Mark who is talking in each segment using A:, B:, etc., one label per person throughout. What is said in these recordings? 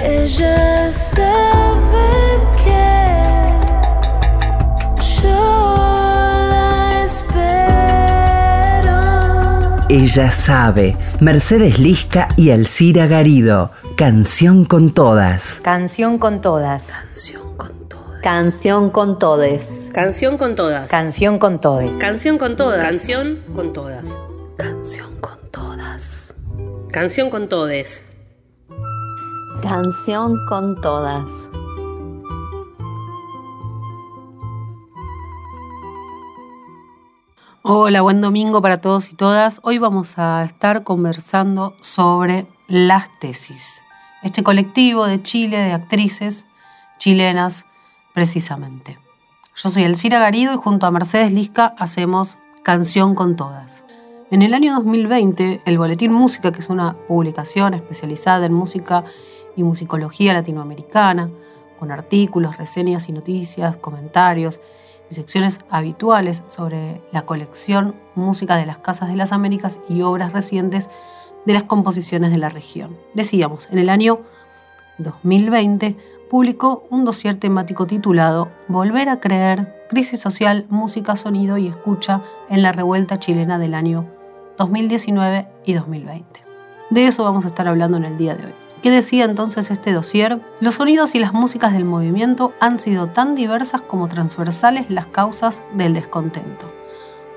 A: Ella sabe que yo la espero.
B: Ella sabe. Mercedes Lisca y Alcira Garido. Canción con todas.
C: Canción con todas.
D: Canción con todes.
E: Canción con todas.
C: Canción con todes.
E: Canción con todas. Canción con todas.
B: Canción con todas.
E: Canción con todes.
D: Canción con todas.
F: Hola, buen domingo para todos y todas. Hoy vamos a estar conversando sobre las tesis. Este colectivo de Chile de actrices chilenas precisamente. Yo soy Elcira Garido y junto a Mercedes Lisca hacemos Canción con Todas. En el año 2020, el Boletín Música, que es una publicación especializada en música y musicología latinoamericana, con artículos, reseñas y noticias, comentarios y secciones habituales sobre la colección Música de las Casas de las Américas y obras recientes de las composiciones de la región. Decíamos, en el año 2020 publicó un dossier temático titulado Volver a creer, crisis social, música, sonido y escucha en la revuelta chilena del año 2019 y 2020. De eso vamos a estar hablando en el día de hoy. ¿Qué decía entonces este dossier? Los sonidos y las músicas del movimiento han sido tan diversas como transversales las causas del descontento.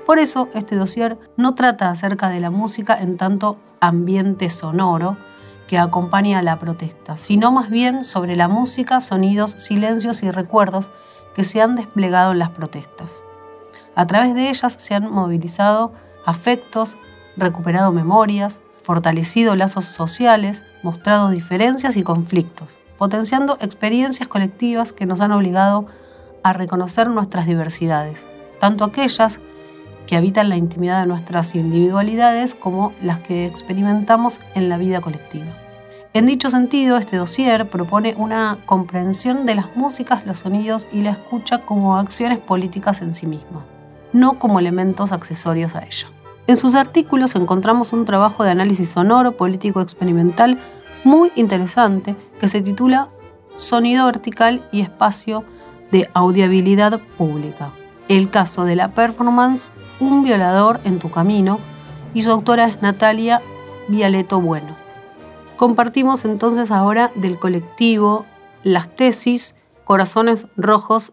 F: Por eso este dossier no trata acerca de la música en tanto ambiente sonoro, que acompaña a la protesta, sino más bien sobre la música, sonidos, silencios y recuerdos que se han desplegado en las protestas. A través de ellas se han movilizado afectos, recuperado memorias, fortalecido lazos sociales, mostrado diferencias y conflictos, potenciando experiencias colectivas que nos han obligado a reconocer nuestras diversidades, tanto aquellas que habitan la intimidad de nuestras individualidades como las que experimentamos en la vida colectiva. En dicho sentido, este dossier propone una comprensión de las músicas, los sonidos y la escucha como acciones políticas en sí mismas, no como elementos accesorios a ella. En sus artículos encontramos un trabajo de análisis sonoro, político experimental muy interesante que se titula Sonido vertical y espacio de audiabilidad pública. El caso de la performance Un violador en tu camino y su autora es Natalia Vialeto Bueno. Compartimos entonces ahora del colectivo las tesis Corazones Rojos.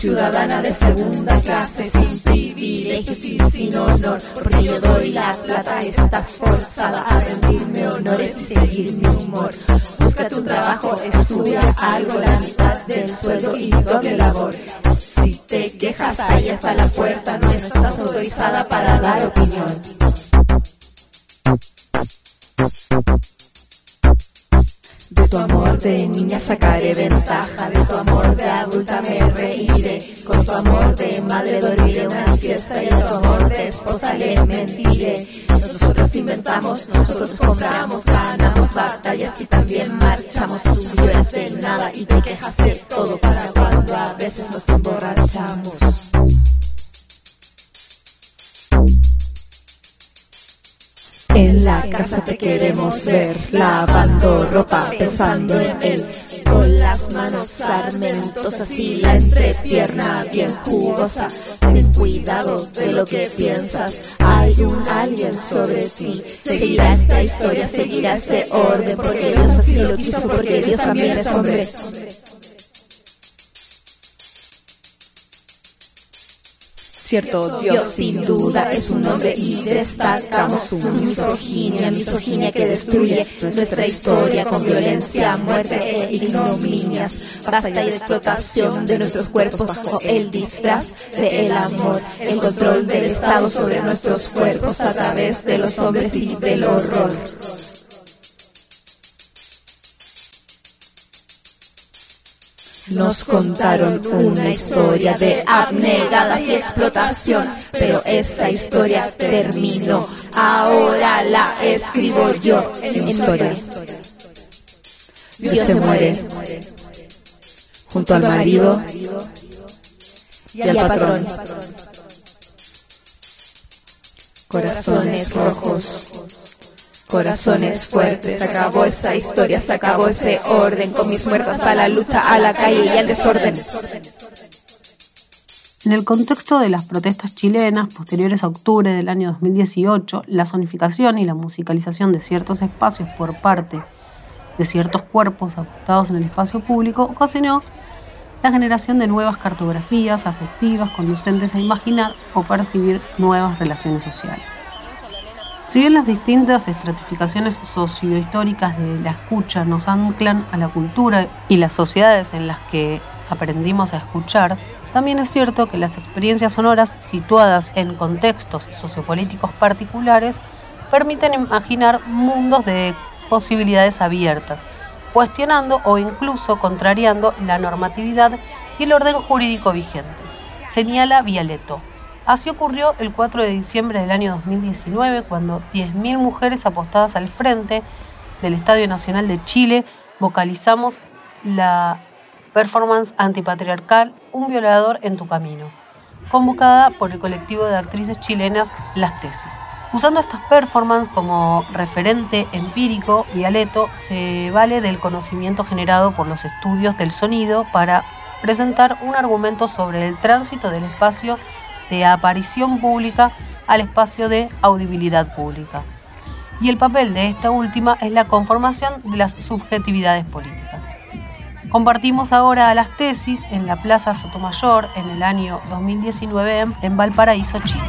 G: Ciudadana de segunda clase, sin privilegios y sin honor. Porque yo doy la plata, estás forzada a rendirme honores y seguir mi humor. Busca tu trabajo, estudia algo, la mitad del sueldo y doble labor. Si te quejas, ahí está la puerta, no estás autorizada para dar opinión. Tu amor de niña sacaré ventaja, de tu amor de adulta me reiré, con tu amor de madre dormiré una siesta y de tu amor de esposa le mentiré. Nosotros inventamos, nosotros compramos, ganamos batallas y también marchamos. Tú lloras de nada y te quejas de todo para cuando a veces nos emborrachamos. La casa te queremos ver, lavando ropa, pensando en él. Con las manos sarmentosas y la entrepierna bien jugosa. Ten cuidado de lo que piensas, hay un alguien sobre ti. Seguirá esta historia, seguirá este orden, porque Dios así lo quiso, porque Dios también es hombre. Cierto, Dios sin duda es un hombre y destacamos su misoginia, misoginia que destruye nuestra historia con violencia, muerte e ignominias. Basta de explotación de nuestros cuerpos bajo el disfraz de el amor, el control del Estado sobre nuestros cuerpos a través de los hombres y del horror. Nos contaron una historia de abnegadas y explotación, pero esa historia terminó. Ahora la escribo yo en mi historia. Dios se muere junto al marido y al patrón. Corazones rojos, corazones fuertes. Se acabó esa historia, se acabó ese orden. Con mis muertas a la lucha, a la calle y al desorden.
F: En el contexto de las protestas chilenas posteriores a octubre del año 2018, la zonificación y la musicalización de ciertos espacios por parte de ciertos cuerpos apostados en el espacio público ocasionó la generación de nuevas cartografías afectivas conducentes a imaginar o percibir nuevas relaciones sociales. Si bien las distintas estratificaciones sociohistóricas de la escucha nos anclan a la cultura y las sociedades en las que aprendimos a escuchar, también es cierto que las experiencias sonoras situadas en contextos sociopolíticos particulares permiten imaginar mundos de posibilidades abiertas, cuestionando o incluso contrariando la normatividad y el orden jurídico vigentes, señala Vialeto. Así ocurrió el 4 de diciembre del año 2019, cuando 10.000 mujeres apostadas al frente del Estadio Nacional de Chile vocalizamos la performance antipatriarcal Un violador en tu camino, convocada por el colectivo de actrices chilenas Las Tesis. Usando estas performances como referente empírico, Vialeto se vale del conocimiento generado por los estudios del sonido para presentar un argumento sobre el tránsito del espacio de aparición pública al espacio de audibilidad pública. Y el papel de esta última es la conformación de las subjetividades políticas. Compartimos ahora las tesis en la Plaza Sotomayor en el año 2019 en Valparaíso, Chile.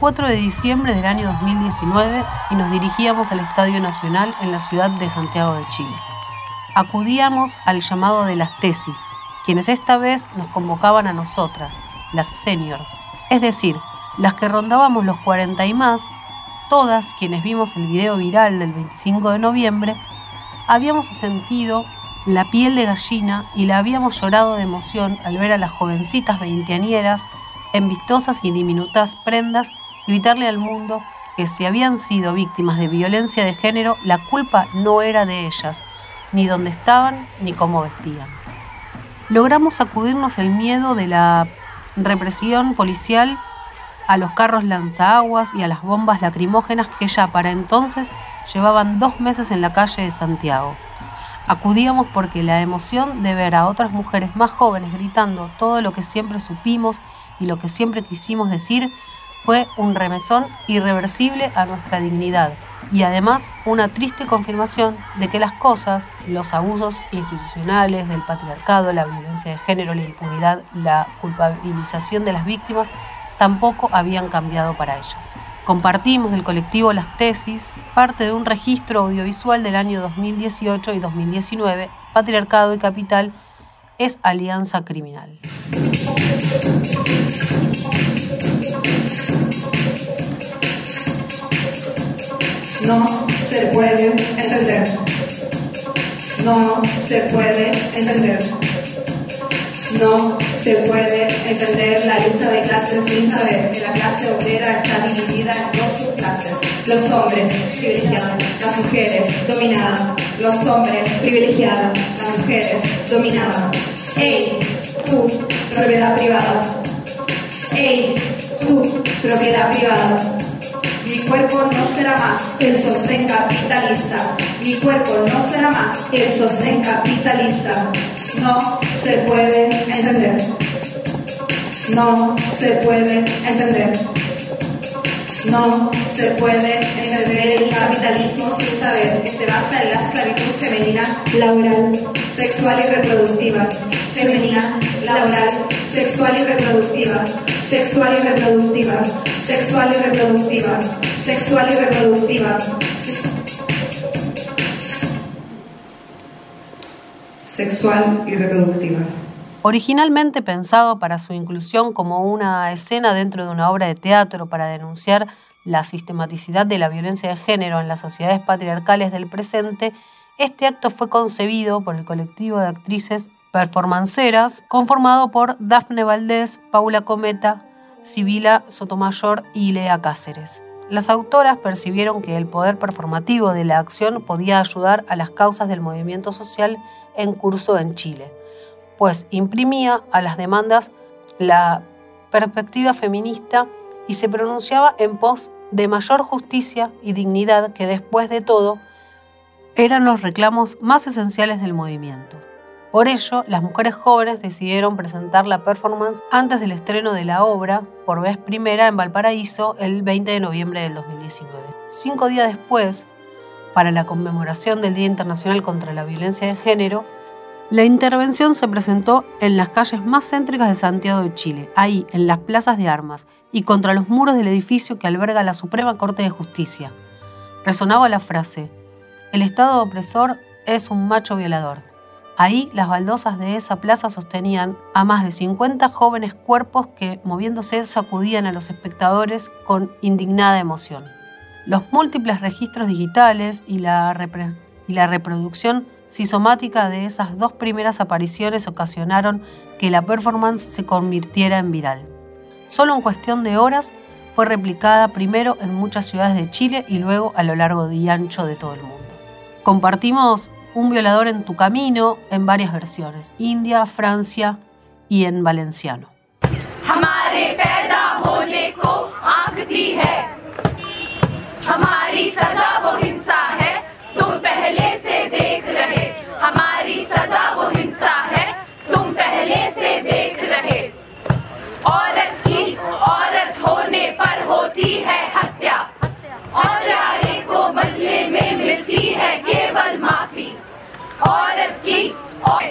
F: 4 de diciembre del año 2019 y nos dirigíamos al Estadio Nacional en la ciudad de Santiago de Chile. Acudíamos al llamado de las tesis, quienes esta vez nos convocaban a nosotras, las senior, es decir, las que rondábamos los 40 y más, todas quienes vimos el video viral del 25 de noviembre, habíamos sentido la piel de gallina y la habíamos llorado de emoción al ver a las jovencitas veinteañeras en vistosas y diminutas prendas, gritarle al mundo que si habían sido víctimas de violencia de género, la culpa no era de ellas, ni dónde estaban, ni cómo vestían. logramos sacudirnos el miedo de la represión policial a los carros lanzaguas y a las bombas lacrimógenas que ya para entonces llevaban dos meses en la calle de Santiago. Acudíamos porque la emoción de ver a otras mujeres más jóvenes gritando todo lo que siempre supimos y lo que siempre quisimos decir fue un remesón irreversible a nuestra dignidad y además una triste confirmación de que las cosas, los abusos institucionales del patriarcado, la violencia de género, la impunidad, la culpabilización de las víctimas, tampoco habían cambiado para ellas. Compartimos el colectivo Las Tesis, parte de un registro audiovisual del año 2018 y 2019, Patriarcado y Capital es Alianza Criminal.
H: No se puede entender. No se puede entender. No se puede entender la lucha de clases sin saber que la clase obrera está dividida en dos subclases. Los hombres privilegiados, las mujeres dominadas. Los hombres privilegiados, las mujeres dominadas. ¡Ey! Tú, propiedad privada. ¡Ey! Tú, propiedad privada. Mi cuerpo no será más el sostén capitalista. Mi cuerpo no será más el sostén capitalista. No se puede entender. No se puede entender. No se puede entender el capitalismo sin saber que se basa en la esclavitud femenina, laboral, sexual y reproductiva. Femenina, laboral, sexual y reproductiva. Sexual y reproductiva. Sexual y reproductiva. Sexual y reproductiva. Sexual y reproductiva.
F: Originalmente pensado para su inclusión como una escena dentro de una obra de teatro para denunciar la sistematicidad de la violencia de género en las sociedades patriarcales del presente, este acto fue concebido por el colectivo de actrices performanceras conformado por Dafne Valdés, Paula Cometa, Sibila Sotomayor y Lea Cáceres. Las autoras percibieron que el poder performativo de la acción podía ayudar a las causas del movimiento social en curso en Chile pues imprimía a las demandas la perspectiva feminista y se pronunciaba en pos de mayor justicia y dignidad que después de todo eran los reclamos más esenciales del movimiento. Por ello, las mujeres jóvenes decidieron presentar la performance antes del estreno de la obra, por vez primera en Valparaíso, el 20 de noviembre del 2019. Cinco días después, para la conmemoración del Día Internacional contra la Violencia de Género, la intervención se presentó en las calles más céntricas de Santiago de Chile, ahí, en las plazas de armas, y contra los muros del edificio que alberga la Suprema Corte de Justicia. Resonaba la frase, el Estado opresor es un macho violador. Ahí las baldosas de esa plaza sostenían a más de 50 jóvenes cuerpos que, moviéndose, sacudían a los espectadores con indignada emoción. Los múltiples registros digitales y la, y la reproducción psicosomática de esas dos primeras apariciones ocasionaron que la performance se convirtiera en viral. Solo en cuestión de horas fue replicada primero en muchas ciudades de Chile y luego a lo largo y ancho de todo el mundo. Compartimos Un violador en tu camino en varias versiones, India, Francia y en valenciano.
I: हमारी सजा वो हिंसा है तुम पहले से देख रहे। औरत की औरत होने पर होती है हत्या। और आरे को बदले में मिलती है केवल माफ़ी। औरत की और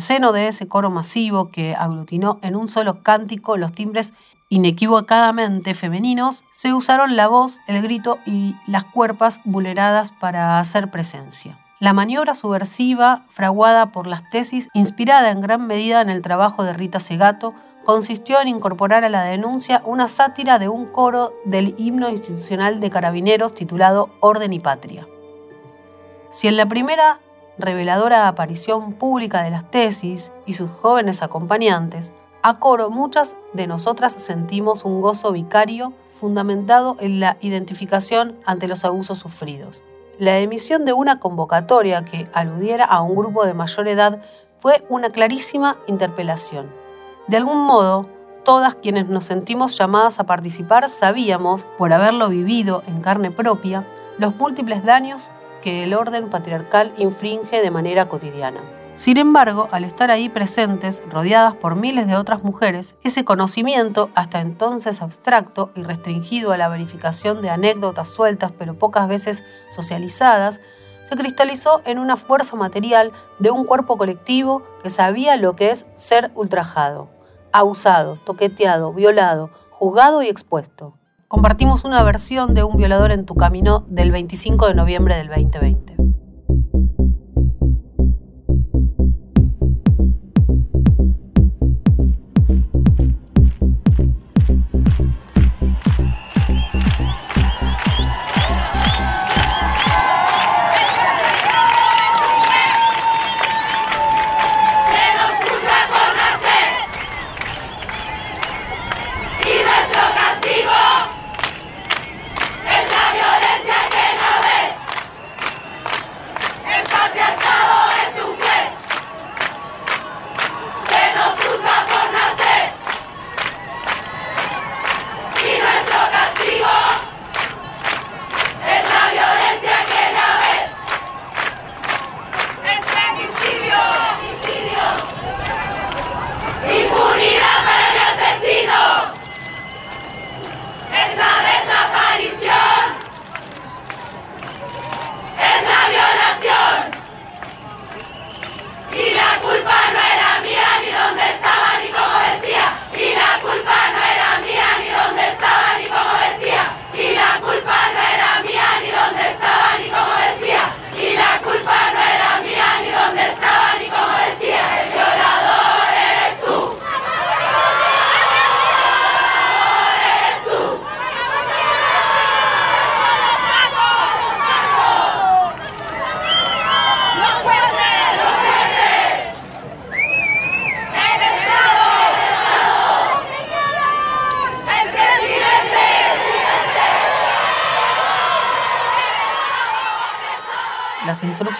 F: seno de ese coro masivo que aglutinó en un solo cántico los timbres inequívocamente femeninos, se usaron la voz, el grito y las cuerpas vulneradas para hacer presencia. La maniobra subversiva, fraguada por las tesis, inspirada en gran medida en el trabajo de Rita Segato, consistió en incorporar a la denuncia una sátira de un coro del himno institucional de carabineros titulado Orden y Patria. Si en la primera reveladora aparición pública de las tesis y sus jóvenes acompañantes, a coro muchas de nosotras sentimos un gozo vicario fundamentado en la identificación ante los abusos sufridos. La emisión de una convocatoria que aludiera a un grupo de mayor edad fue una clarísima interpelación. De algún modo, todas quienes nos sentimos llamadas a participar sabíamos, por haberlo vivido en carne propia, los múltiples daños que el orden patriarcal infringe de manera cotidiana. Sin embargo, al estar ahí presentes, rodeadas por miles de otras mujeres, ese conocimiento, hasta entonces abstracto y restringido a la verificación de anécdotas sueltas pero pocas veces socializadas, se cristalizó en una fuerza material de un cuerpo colectivo que sabía lo que es ser ultrajado, abusado, toqueteado, violado, juzgado y expuesto. Compartimos una versión de Un violador en tu camino del 25 de noviembre del 2020.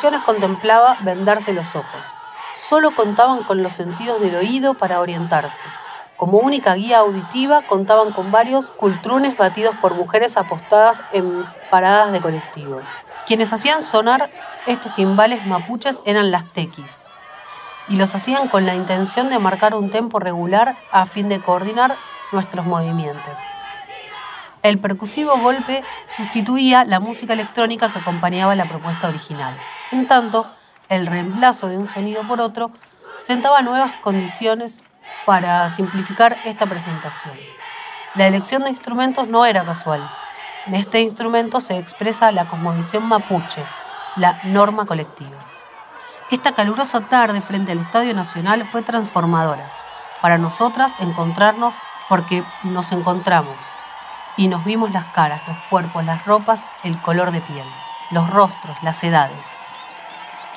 F: Contemplaba vendarse los ojos. Solo contaban con los sentidos del oído para orientarse. Como única guía auditiva contaban con varios cultrunes batidos por mujeres apostadas en paradas de colectivos. Quienes hacían sonar estos timbales mapuches eran las tequis, y los hacían con la intención de marcar un tempo regular a fin de coordinar nuestros movimientos. El percusivo golpe sustituía la música electrónica que acompañaba la propuesta original. En tanto, el reemplazo de un sonido por otro sentaba nuevas condiciones para simplificar esta presentación. La elección de instrumentos no era casual. En este instrumento se expresa la cosmovisión mapuche, la norma colectiva. Esta calurosa tarde frente al Estadio Nacional fue transformadora. Para nosotras encontrarnos porque nos encontramos y nos vimos las caras, los cuerpos, las ropas, el color de piel, los rostros, las edades.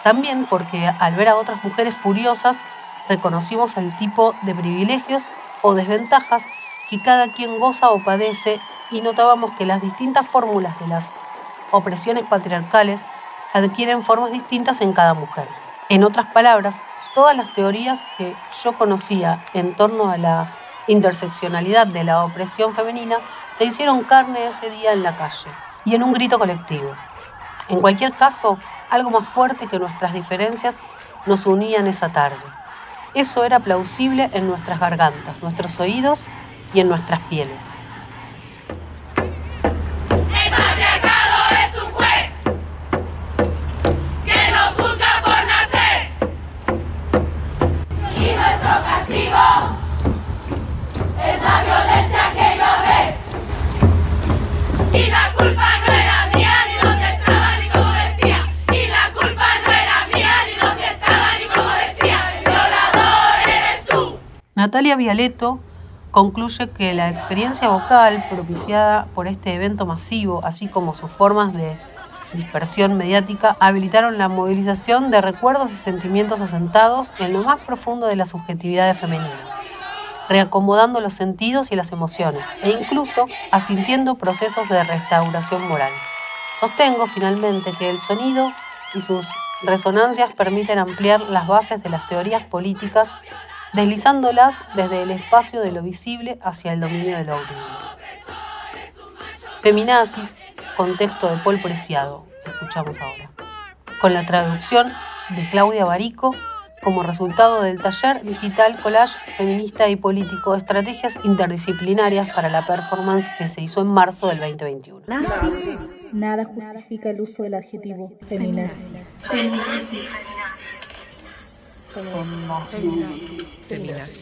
F: También porque al ver a otras mujeres furiosas reconocimos el tipo de privilegios o desventajas que cada quien goza o padece y notábamos que las distintas fórmulas de las opresiones patriarcales adquieren formas distintas en cada mujer. En otras palabras, todas las teorías que yo conocía en torno a la interseccionalidad de la opresión femenina se hicieron carne ese día en la calle y en un grito colectivo. En cualquier caso, algo más fuerte que nuestras diferencias nos unían esa tarde. Eso era plausible en nuestras gargantas, nuestros oídos y en nuestras pieles.
I: es la violencia que yo ves y la culpa
F: Natalia Vialeto concluye que la experiencia vocal propiciada por este evento masivo, así como sus formas de dispersión mediática, habilitaron la movilización de recuerdos y sentimientos asentados en lo más profundo de las subjetividades femeninas, reacomodando los sentidos y las emociones, e incluso asintiendo procesos de restauración moral. Sostengo finalmente que el sonido y sus resonancias permiten ampliar las bases de las teorías políticas deslizándolas desde el espacio de lo visible hacia el dominio de lo audible. Feminazis, contexto de Paul Preciado, escuchamos ahora, con la traducción de Claudia Barico como resultado del taller digital collage feminista y político estrategias interdisciplinarias para la performance que se hizo en marzo del 2021. Nazi.
J: Nada justifica el uso del adjetivo
K: feminazis. feminazis. 对呀，对呀。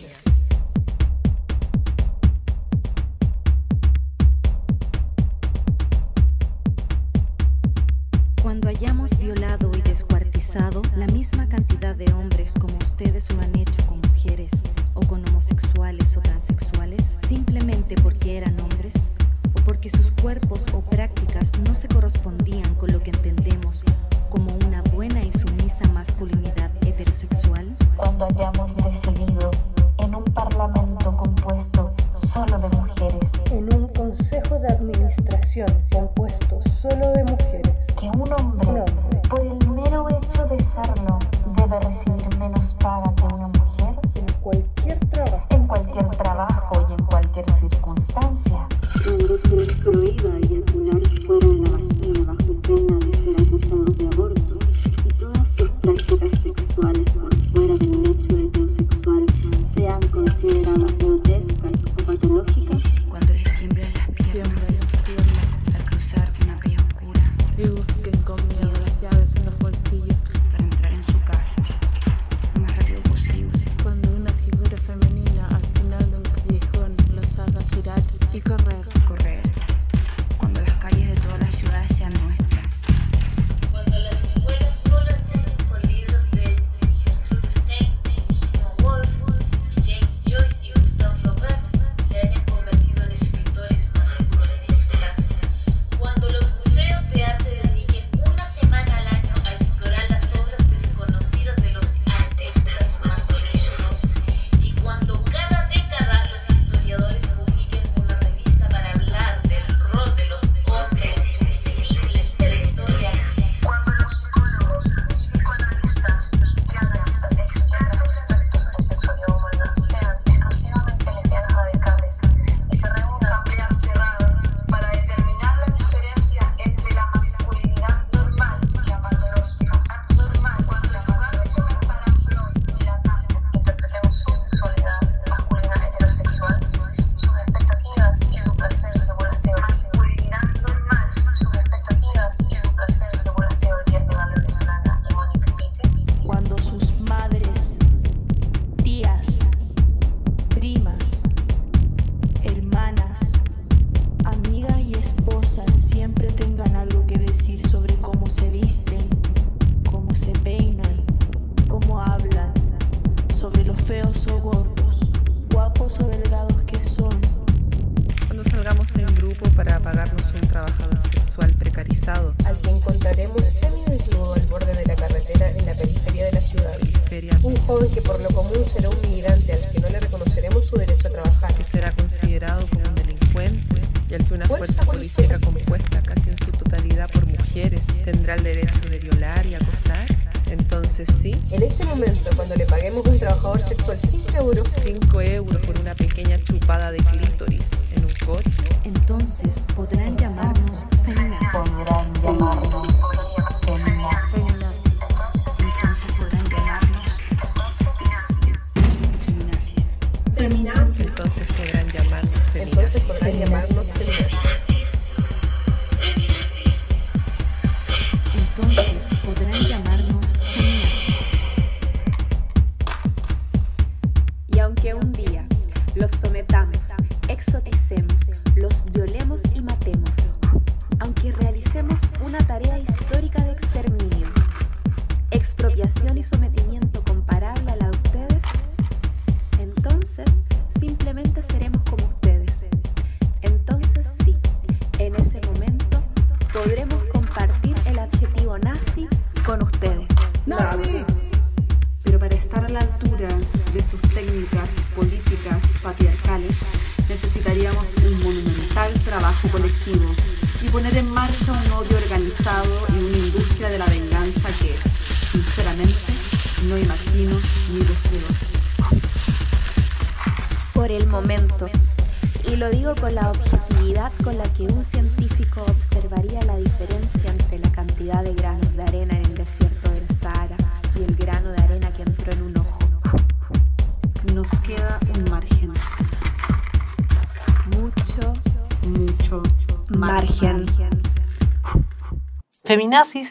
K: violar y acosar? Entonces sí.
L: En este momento, cuando le paguemos a un trabajador sexual 5 euros.
K: 5 euros por una pequeña chupada de clítoris en un coche.
M: Entonces podrán llamarnos feminas.
N: Podrán llamarnos.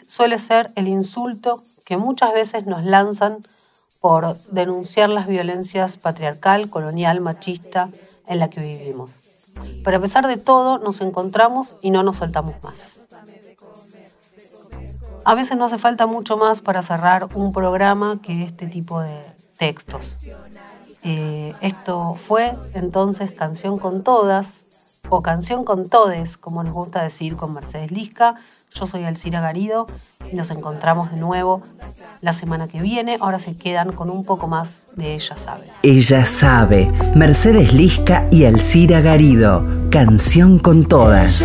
F: Suele ser el insulto que muchas veces nos lanzan por denunciar las violencias patriarcal, colonial, machista en la que vivimos. Pero a pesar de todo, nos encontramos y no nos soltamos más. A veces no hace falta mucho más para cerrar un programa que este tipo de textos. Eh, esto fue entonces Canción con Todas, o Canción con Todes, como nos gusta decir con Mercedes Lisca. Yo soy Alcira Garido y nos encontramos de nuevo la semana que viene. Ahora se quedan con un poco más de Ella Sabe.
B: Ella sabe. Mercedes Lisca y Alcira Garido. Canción con todas.